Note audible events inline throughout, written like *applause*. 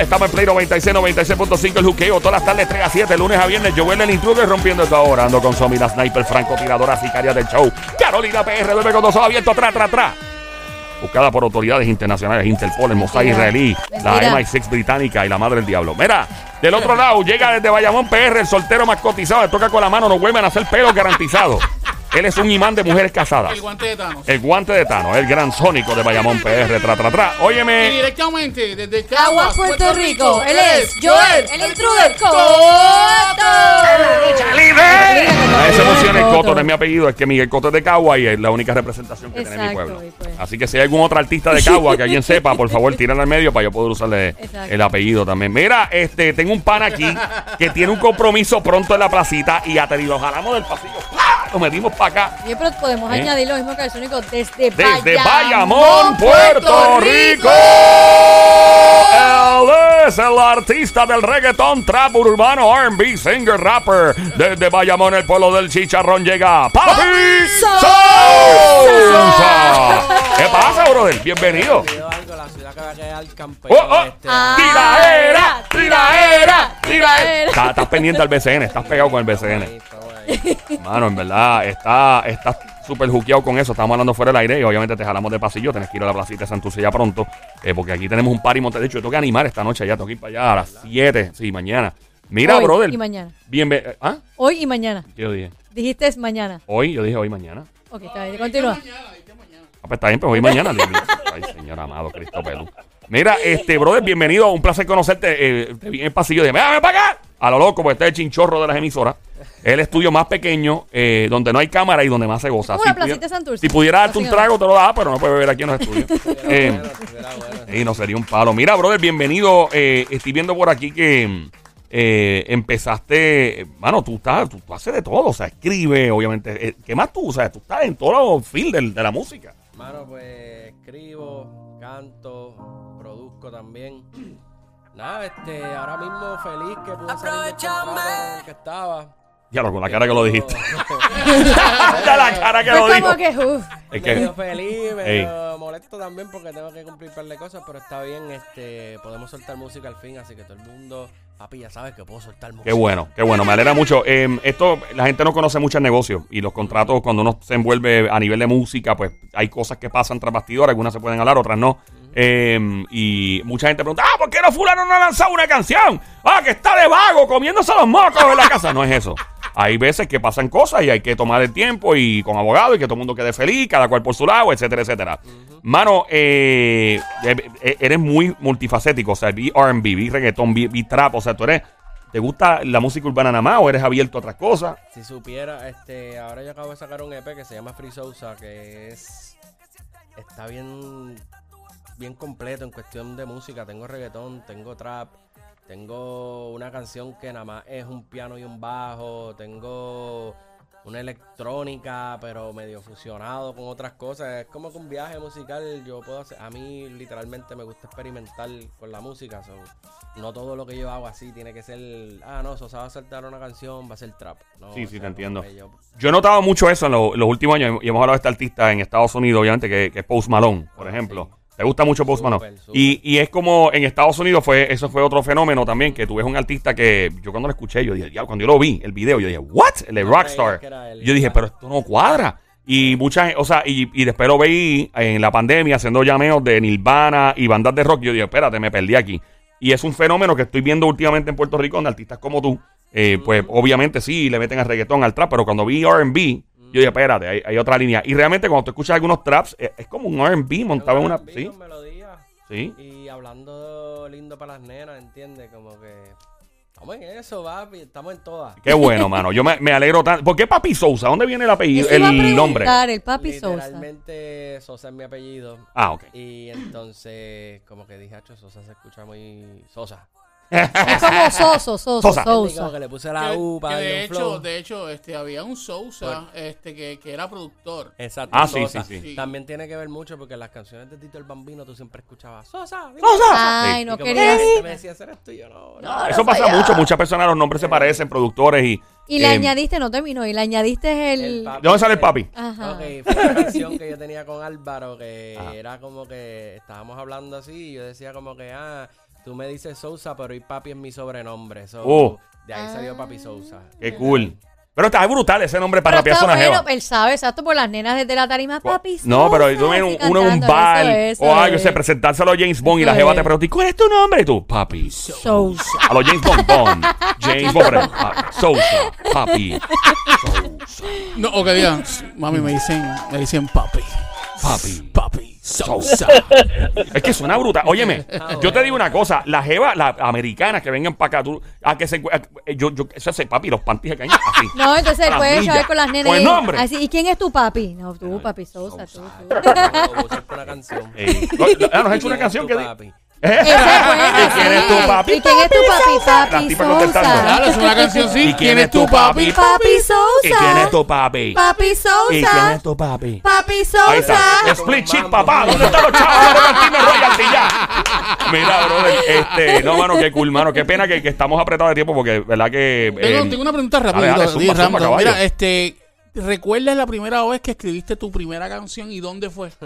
Estamos en Play 96, 96.5 el juqueo. Todas las tardes 3 a 7, lunes a viernes. Joel el intruder rompiendo esto ahora. Ando con Somi, la sniper, francotiradora, sicaria del show. Carolina PR, duerme con dos ojos abiertos, atrás, atrás, atrás. Buscada por autoridades internacionales, Interpol, el Mossad israelí, la Mentira. MI6 británica y la madre del diablo. Mira, del otro lado llega desde Bayamón PR, el soltero más cotizado. Le toca con la mano, no vuelven a hacer pelo garantizado. *laughs* Él es un imán de mujeres casadas. El guante de Thanos. El guante de Tano, el gran sónico de Bayamón PR, tra, tra, tra. Y Óyeme. directamente desde Caguas, Caguas, Puerto Rico. Él es Joel, el intruder. Coto. A ese emociona el Coto de mi apellido, es que Miguel Coto es de Cagua y es la única representación que tiene mi Exacto, pueblo. y pues. Así que si hay algún otro artista de Cagua que alguien sepa, por favor, tíralo al medio para yo poder usarle Exacto. el apellido también. Mira, este, tengo un pan aquí que tiene un compromiso pronto en la placita y digo, lo jalamos del pasillo. Lo metimos para acá. Bien, pero podemos ¿Eh? añadir lo mismo que el sónico desde, Desde Bayamón, Puerto Rico. Él es el artista del reggaetón, trap urbano, R&B, singer, rapper. Desde Bayamón, el pueblo del chicharrón, llega Papi Sousa. ¿Qué pasa, brother? Bienvenido. Te digo algo, la ciudad que va a quedar campeón. Oh, oh. este, Ah. Tiraera, tiraera, tiraera. Estás pendiente al BCN, estás pegado con el BCN. Mano, en verdad, está, está súper juqueado con eso. Estamos hablando fuera del aire y obviamente te jalamos de pasillo. Tienes que ir a la placita de Santurce ya pronto. eh, porque aquí tenemos un party monte. De hecho, yo tengo que animar esta noche ya. Tengo que ir para allá a las 7. Sí, mañana. Mira, Hoy brother. y mañana. Bienvenido. ¿Ah? Hoy y mañana. ¿Qué yo dije? Dijiste es mañana. Hoy, yo dije hoy mañana. Ok, está bien. Continúa. Ah, pues está bien, pues hoy mañana. Dios mío. *laughs* Ay, señor amado, Cristo Pelú. Mira, este, brother, bienvenido. Un placer conocerte. Eh, te vi en el pasillo. Dije, ven para acá. A lo loco, porque este es el chinchorro de las emisoras. Es el estudio más pequeño, eh, donde no hay cámara y donde más se goza. Pudiera- placita de Santurce. Si pudiera darte un trago, te lo da, pero no puedes beber aquí en los estudios. *laughs* Eh, y no sería un palo. Mira, brother, bienvenido. Eh, estoy viendo por aquí que eh, empezaste. Mano, tú estás, tú, tú haces de todo. O sea, escribe, obviamente. Eh, ¿Qué más tú? O sea, tú estás en todos los field del- de, la música. Mano, pues escribo, canto, produzco también. Nada, este, ahora mismo feliz que pude salir del el que estaba. Ya lo, con la cara que lo dijiste. *laughs* Ya la cara que Fue lo como dijo. que, uff. Es que, medio feliz, medio molesto también porque tengo que cumplir un par de cosas, pero está bien, este, podemos soltar música al fin, así que todo el mundo, papi, ya sabes que puedo soltar música. Qué bueno, qué bueno, me alegra mucho. Eh, esto, la gente no conoce mucho el negocio y los contratos, cuando uno se envuelve a nivel de música, pues hay cosas que pasan tras bastidores, algunas se pueden hablar, otras no. Eh, y mucha gente pregunta, ah, ¿por qué no fulano no ha lanzado una canción? Ah, que está de vago, comiéndose los mocos en la casa. No es eso. Hay veces que pasan cosas y hay que tomar el tiempo y con abogado y que todo el mundo quede feliz, cada cual por su lado, etcétera, etcétera. Mano, eh, eh, eh, eres muy multifacético, o sea, vi R&B, vi reggaetón, vi, vi trap, o sea, tú eres... ¿Te gusta la música urbana nada más o eres abierto a otras cosas? Si supiera, este, ahora yo acabo de sacar un EP que se llama Free Sousa, que es está bien bien completo en cuestión de música. Tengo reggaetón, tengo trap, tengo una canción que nada más es un piano y un bajo, tengo una electrónica, pero medio fusionado con otras cosas. Es como que un viaje musical. Yo puedo hacer, a mí literalmente me gusta experimentar con la música. so, no todo lo que yo hago así tiene que ser, ah, no, Sosa va a saltar una canción, va a ser trap. No, Sí, sí, te sea, entiendo. yo- Yo he notado mucho eso en lo- los últimos años y hemos hablado de este artista en Estados Unidos, obviamente, que, que es Post Malone, por Ah, ejemplo. sí. ¿Te gusta mucho Post Malone? Y, y es como en Estados Unidos fue eso fue otro fenómeno también, que tú ves un artista que yo cuando lo escuché, yo dije, cuando yo lo vi, el video, yo dije, ¿what? El de No Rockstar. Yo dije, pero esto no cuadra. Y mucha gente, o sea, y, y después lo veí en la pandemia haciendo llameos de Nirvana y bandas de rock. Yo dije, espérate, me perdí aquí. Y es un fenómeno que estoy viendo últimamente en Puerto Rico donde artistas como tú, eh, pues obviamente sí, le meten al reggaetón, al trap, pero cuando vi RB, yo dije, espérate, hay, hay otra línea. Y realmente cuando tú escuchas algunos traps, es, es como un RB montado en una... Sí, con melodía sí. y hablando lindo para las nenas, ¿entiendes? Como que estamos en eso, papi, estamos en todas. Qué bueno, mano. Yo me, me alegro tanto. ¿Por qué Papi Sousa? ¿Dónde viene el apellido? Eso El nombre. el papi Sosa. Literalmente Sosa es mi apellido. Ah, ok. Y entonces, como que dije, "Acho, Sosa se escucha muy Sosa. Es como Soso, Soso, Sosa. Como Sousa. que le puse la Que- U que para de darle un hecho, de hecho, este, había un Sousa este, que, que era productor. Exacto. Ah, sí, Sosa. sí, sí. También tiene que ver mucho porque en las canciones de Tito el Bambino tú siempre escuchabas Sosa. dime Sosa. Ay, no Y como quería que la gente me decía, "Ese eres tú", y yo, no, no. No, Eso no pasa mucho. Muchas personas, los nombres se parecen, productores y. Y le eh, añadiste, no terminó, y le añadiste el... El papi. ¿De dónde sale el papi? Ajá. Ok, fue una canción que yo tenía con Álvaro que Ajá. era como que estábamos hablando así y yo decía como que, ah, tú me dices Sousa, pero hoy papi es mi sobrenombre. So, Oh. De ahí salió Ah. papi Sousa. Qué cool. Pero está brutal ese nombre para rapear una jeva. él sabe, exacto, por las nenas desde la tarima, papi. No, pero tú ves un- uno en un bar o algo, es. se presentárselo a James Bond y la Eso jeva es. te pregunta, ¿y cuál es tu nombre? Y tú, papi. Sousa. A los James Bond, Bond. *laughs* James Bond, pero, ah, Sousa, papi, No, o que digan, mami, me dicen, me dicen papi. papi. Sousa. Es que suena brutal. Óyeme, yo te digo una cosa, las jevas, las americanas que vengan para acá, tú, a que se, a- yo, yo, eso hace papi, los panties caen así. No, entonces puedes chavar con las nenas. Con el y- nombre. Así, ¿y quién es tu papi? No, tú, papi Sousa, tú, tú. *laughs* No, una canción. Eh, no, ah, nos ha hecho una ¿Quién es canción que... *laughs* ¿Y quién es tu papi? ¿Y quién es tu papi? Papi tipa contestando. Sousa. Claro, es una canción, sí. ¿Y quién es tu papi? Papi ¿Y quién es Sousa. tu papi? Papi ¿Y quién Sousa. es tu papi? Papi Ahí Sousa. está. Split chip, papá. ¿Dónde están los chavos royalty ya? Mira, brother. Este, no, mano, qué cool, mano. Qué pena que, que estamos apretados de tiempo porque, verdad que. Tengo, eh, tengo una pregunta rápida. Mira, este, ¿recuerdas la primera vez que escribiste tu primera canción y dónde fue? *laughs*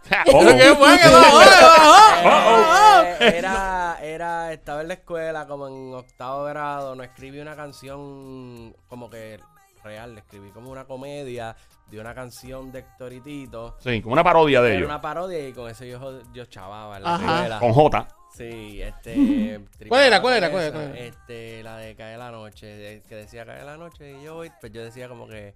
*laughs* ¿Qué fue? ¿Qué bajó? ¿Qué bajó? Era, era, estaba en la escuela como en octavo grado, no escribí una canción como que real, escribí como una comedia de una canción de Héctor y Tito. Sí, como una parodia de Era ellos. una parodia y con eso yo, yo chavaba en la Ajá. escuela. Con J. Sí, este. *laughs* ¿Cuál era? ¿Cuál era? esa, ¿Cuál era? ¿Cuál era? Este, la de Cae la Noche, de- que decía Cae la Noche y yo voy, pues yo decía como que,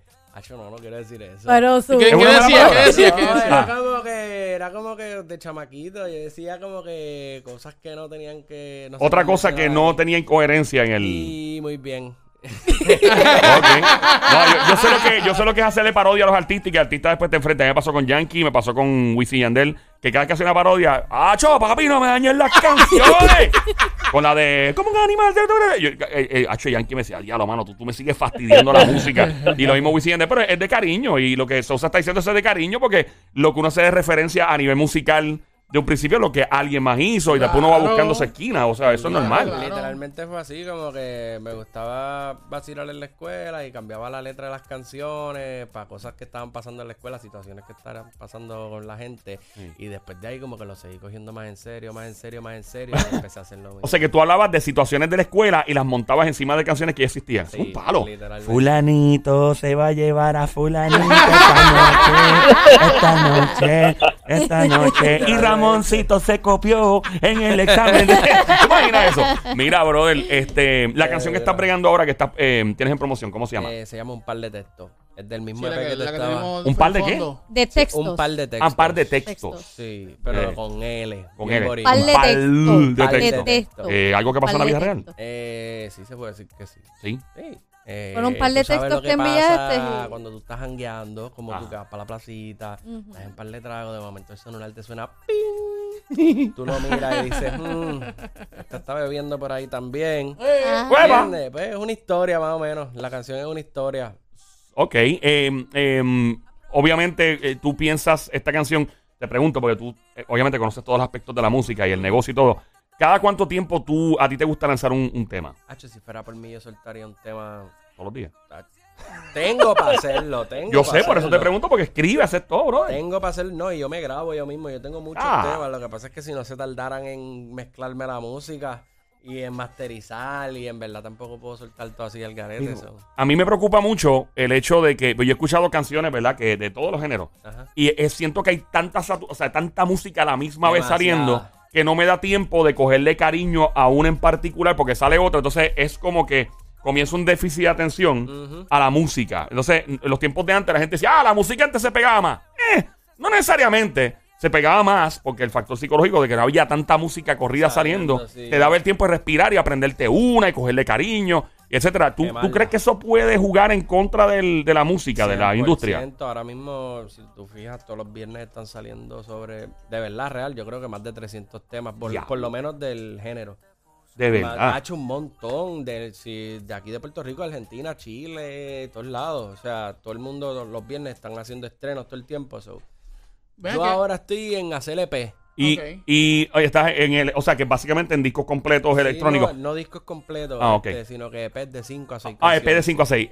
yo no, no quiero decir eso. Pero su. ¿Qué, Es qué una decía? palabra. ¿Qué decía? ¿Qué No, decía? era Ah. como que era como que de chamaquito, yo decía como que cosas que no tenían que no se Otra cosa que no tenía incoherencia en el. Y muy bien. *laughs* No, yo, yo sé lo que, yo sé lo que es hacerle parodia a los artistas y que el artista después te enfrenta. A mí me pasó con Yankee, me pasó con Wisin Yandel, que cada vez que hace una parodia, ¡Acho, papi, no me dañes las canciones! *laughs* con la de, ¿cómo un animal? Yo, eh, eh, Acho, Yankee me decía, diablo, mano, tú, tú me sigues fastidiando la música. Y lo mismo Wisin Yandel, pero es de cariño. Y lo que Sosa está diciendo es de cariño porque lo que uno hace de referencia a nivel musical de un principio lo que alguien más hizo y después uno va Claro. buscando su esquina. O sea, eso es normal. claro. Literalmente fue así, como que me gustaba vacilar en la escuela y cambiaba la letra de las canciones para cosas que estaban pasando en la escuela, situaciones que estaban pasando con la gente. Y después de ahí como que lo seguí cogiendo más en serio, más en serio, más en serio y *laughs* empecé a hacerlo mismo. O sea que tú hablabas de situaciones de la escuela y las montabas encima de canciones que ya existían. Sí, es un palo. literalmente. Fulanito se va a llevar a fulanito esta noche, esta noche, esta noche. Y Ramoncito se copió en el examen. De... *laughs* ¿Te imaginas eso? Mira, brother, este, la canción que estás bregando ahora que está, eh, tienes en promoción, ¿cómo se llama? Eh, se llama Un par de textos. Es del mismo Sí, EP que- que, tú estabas. ¿Un par de qué? De textos. Un par de Ah, textos. un par de textos. Textos. Sí, pero Eh, con L. Con L. boricua. Par de Un par textos. de Par de textos. textos. Eh, ¿Algo que pasó en la vida real? Eh, sí, se puede decir que sí. Sí. Sí. Eh, Fueron un par de textos lo que enviaste pasa y- Cuando tú estás jangueando, como Ah. tú que vas para la placita, Ujú. estás en par de tragos, de momento el celular te suena *laughs* ¡ping! Tú lo miras y dices, mmm, esta está bebiendo por ahí también. Ah. ¡Hueva! ¿Entiendes? Pues es una historia más o menos. La canción es una historia. Ok. eh, eh, obviamente, eh, tú piensas esta canción, te pregunto, porque tú eh, obviamente conoces todos los aspectos de la música y el negocio y todo. ¿Cada cuánto tiempo tú a ti te gusta lanzar un, un tema? Hacho, si fuera por mí, yo soltaría un tema. Todos los días. Tengo para hacerlo, tengo Yo pa' sé, por eso te hacerlo. pregunto, porque escribe, haces todo, bro. Tengo para hacer, no, y yo me grabo yo mismo, yo tengo muchos Ah. temas, lo que pasa es que si no se tardaran en mezclarme la música y en masterizar y en verdad tampoco puedo soltar todo así al garete. A mí me preocupa mucho el hecho de que pues, yo he escuchado canciones, ¿verdad? Que de todos los géneros. Ajá. Y eh, siento que hay tanta, satu- o sea, tanta música a la misma vez Demasiada. saliendo que no me da tiempo de cogerle cariño a una en particular porque sale otra. Entonces es como que comienza un déficit de atención a la música. Entonces, en los tiempos de antes la gente decía, ah, la música antes se pegaba más. Eh, no necesariamente. Se pegaba más porque el factor psicológico de que no había tanta música corrida Saliendo, saliendo, sí. te daba el tiempo de respirar y aprenderte una y cogerle cariño, etcétera. ¿Tú, ¿Tú Quemarla. crees que eso puede jugar en contra del- de la música, de la 100%. industria? Ahora mismo, si tú fijas, todos los viernes están saliendo sobre, de verdad real, yo creo que más de 300 temas, por, por lo menos del género. De verdad. Ha hecho un montón de, si- de aquí de Puerto Rico, Argentina, Chile, todos lados. O sea, todo el mundo los- viernes están haciendo estrenos todo el tiempo. so. Yo que- ahora estoy en hacer EP. Y, Ok. y oye, estás en el, o sea, que básicamente en discos completos Sí, electrónicos. no, no discos completos, Ah, ok. este, sino que EPs de 5 a 6 Ah, EP de 5 a 6.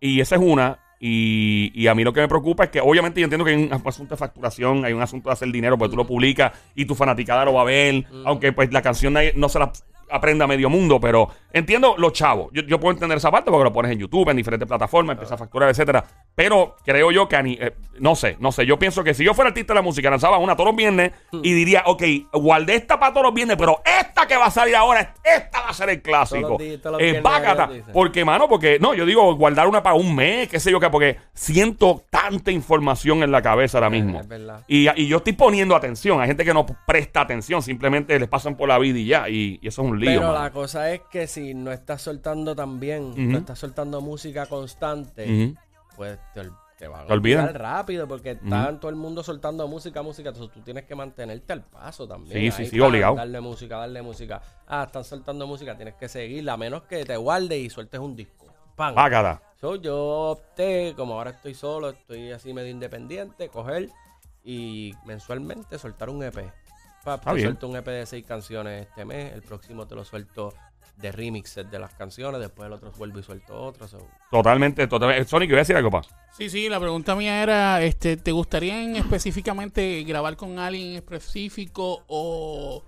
y esa es una. Y, y a mí lo que me preocupa es que, obviamente, yo entiendo que hay un asunto de facturación, hay un asunto de hacer dinero, porque tú lo publicas y tu fanaticada lo va a ver. Aunque, pues, la canción no se la aprenda a medio mundo, pero entiendo los chavos. Yo, yo puedo entender esa parte porque lo pones en YouTube, en diferentes plataformas, empiezas a facturar, etcétera. Pero creo yo que, eh, no sé, no sé. Yo pienso que si yo fuera artista de la música, lanzaba una todos los viernes y diría, ok, guardé esta para todos los viernes, pero esta que va a salir ahora, esta va a ser el clásico. Los Eh, bácata. Porque, mano, porque, no, yo digo guardar una para un mes, qué sé yo qué, porque siento tanta información en la cabeza ahora mismo. es verdad. Y, y yo estoy poniendo atención. Hay gente que no presta atención, simplemente les pasan por la vida y ya. Y, y eso es un lío. Pero mano. la cosa es que si no estás soltando también, Ujú. no estás soltando música constante. Pues te, ol- te van Te a olvidan. olvidar rápido porque está todo el mundo soltando música, música, entonces tú tienes que mantenerte al paso también. Sí, sí, Ahí, sí, obligado. Darle música, darle música. Ah, están soltando música, tienes que seguirla, a menos que te guardes y sueltes un disco. ¡Pam! So, yo opté, como ahora estoy solo, estoy así medio independiente, coger y mensualmente soltar un EP. Pa, Está te bien. suelto un EP de seis canciones este mes, el próximo te lo suelto de remixes de las canciones, después el otro vuelvo y suelto otro. so. Totalmente, totalmente. Sonic, voy a decir algo, pa. Sí, sí, la pregunta mía era, este, ¿te gustaría en específicamente grabar con alguien en específico o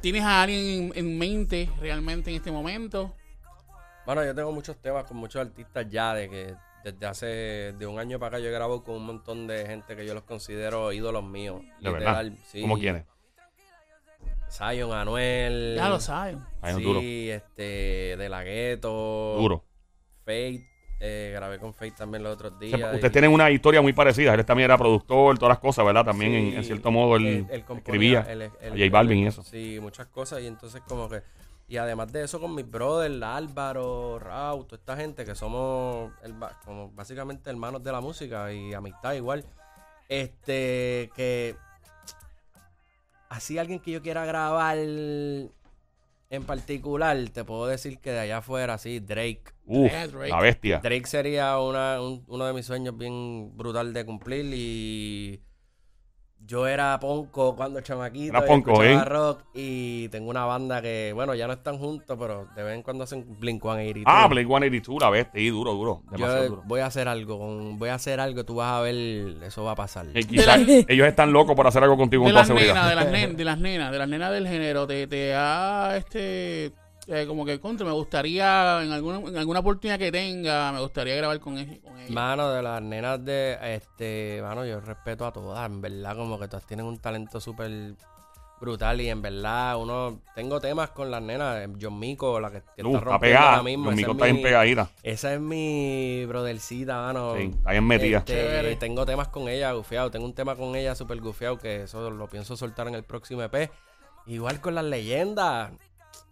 tienes a alguien en, en mente realmente en este momento? Bueno, yo tengo muchos temas con muchos artistas ya de que desde hace de un año para acá yo grabo con un montón de gente que yo los considero ídolos míos. De verdad. literal, sí. ¿Cómo quieres? Zion, Anuel. Ya lo saben. Ahí es sí, duro. este, De La Ghetto. Duro. Fate. eh, grabé con Fate también los otros O días. y- Ustedes tienen una historia muy parecida. Él también era productor, todas las cosas, ¿verdad? También, Sí, en, en cierto modo, él, componía, escribía J Balvin y eso. Sí, muchas cosas. Y entonces, como que. Y además de eso, con mis brothers, Álvaro, Raúl, toda esta gente que somos el como básicamente hermanos de la música y amistad igual. Este, que. Así alguien que yo quiera grabar en particular, te puedo decir que de allá afuera, sí, Drake. Uf, Drake. la bestia. Drake sería una- un- uno de mis sueños bien brutal de cumplir y yo era ponco cuando chamaquito Era y ponco, escuchaba ¿eh? rock y tengo una banda que, bueno, ya no están juntos, pero de vez en cuando hacen Blink-182. Ah, Blake 182, la bestia. Sí, duro, duro. Demasiado Yo duro. voy a hacer algo, con- voy a hacer algo, tú vas a ver, eso va a pasar. Eh, quizás *laughs* ellos están locos por hacer algo contigo De con toda las seguridad. nenas, de las *laughs* nenas, de las nenas, de las nenas del género, te, te ha este eh, como que contra, me gustaría en alguna, en alguna oportunidad que tenga, me gustaría grabar con, ella- con ella. Mano, de las nenas de, este, mano, yo respeto a todas, en verdad, como que todas tienen un talento súper brutal y en verdad, uno, tengo temas con las nenas, eh, John Mico, la que, que Uh, está rompiendo pegada. ahora mismo, micos es está bien mi- pegadita. Esa es mi brothercita, mano. Sí, está bien metida. Este, tengo temas con ella, gufiado. Tengo un tema con ella súper gufiado que eso lo pienso soltar en el próximo EP. Igual con las leyendas.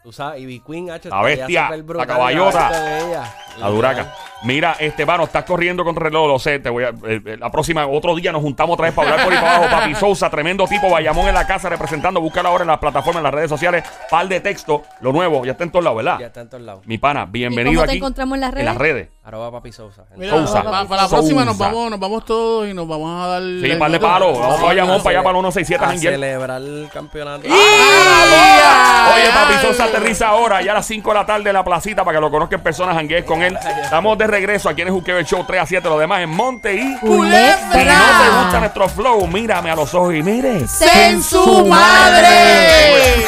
Tú sabes, Ivy Queen, H, La bestia, la caballota. ella. La duraca. Mira, Estebano, estás corriendo contra el reloj, lo sé. Te voy a, eh, eh, la próxima, otro día nos juntamos otra vez para hablar por ahí para abajo. Papi Sousa, tremendo tipo, Bayamón en la casa representando. Búscalo ahora en las plataformas, en las redes sociales. Par de texto, lo nuevo, ya está en todos lados, ¿verdad? Ya está en todos lados. Mi pana, bienvenido ¿Y cómo te aquí. encontramos en las En las redes? Arroba Papi Sousa. Mira, Sousa. pa- para la próxima nos Sousa. vamos, nos vamos todos y nos vamos a dar Sí, par de palos. Vamos para Bayamón, para allá, para los 167 A celebrar el campeonato. Oye, Papi Sosa aterriza ahora, ya a las 5 de la tarde en la placita para que lo conozcan personas, janguees con él. Estamos de regreso aquí en el Juqueo el Show 3 a 7, lo demás en Monte y... Si no te gusta nuestro flow, mírame a los ojos y mire. ¡En su madre!